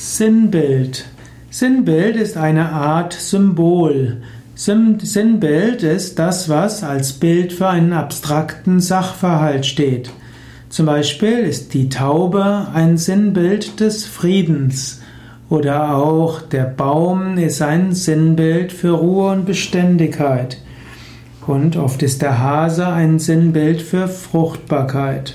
Sinnbild. Sinnbild ist eine Art Symbol. Sinnbild ist das, was als Bild für einen abstrakten Sachverhalt steht. Zum Beispiel ist die Taube ein Sinnbild des Friedens oder auch der Baum ist ein Sinnbild für Ruhe und Beständigkeit. Und oft ist der Hase ein Sinnbild für Fruchtbarkeit.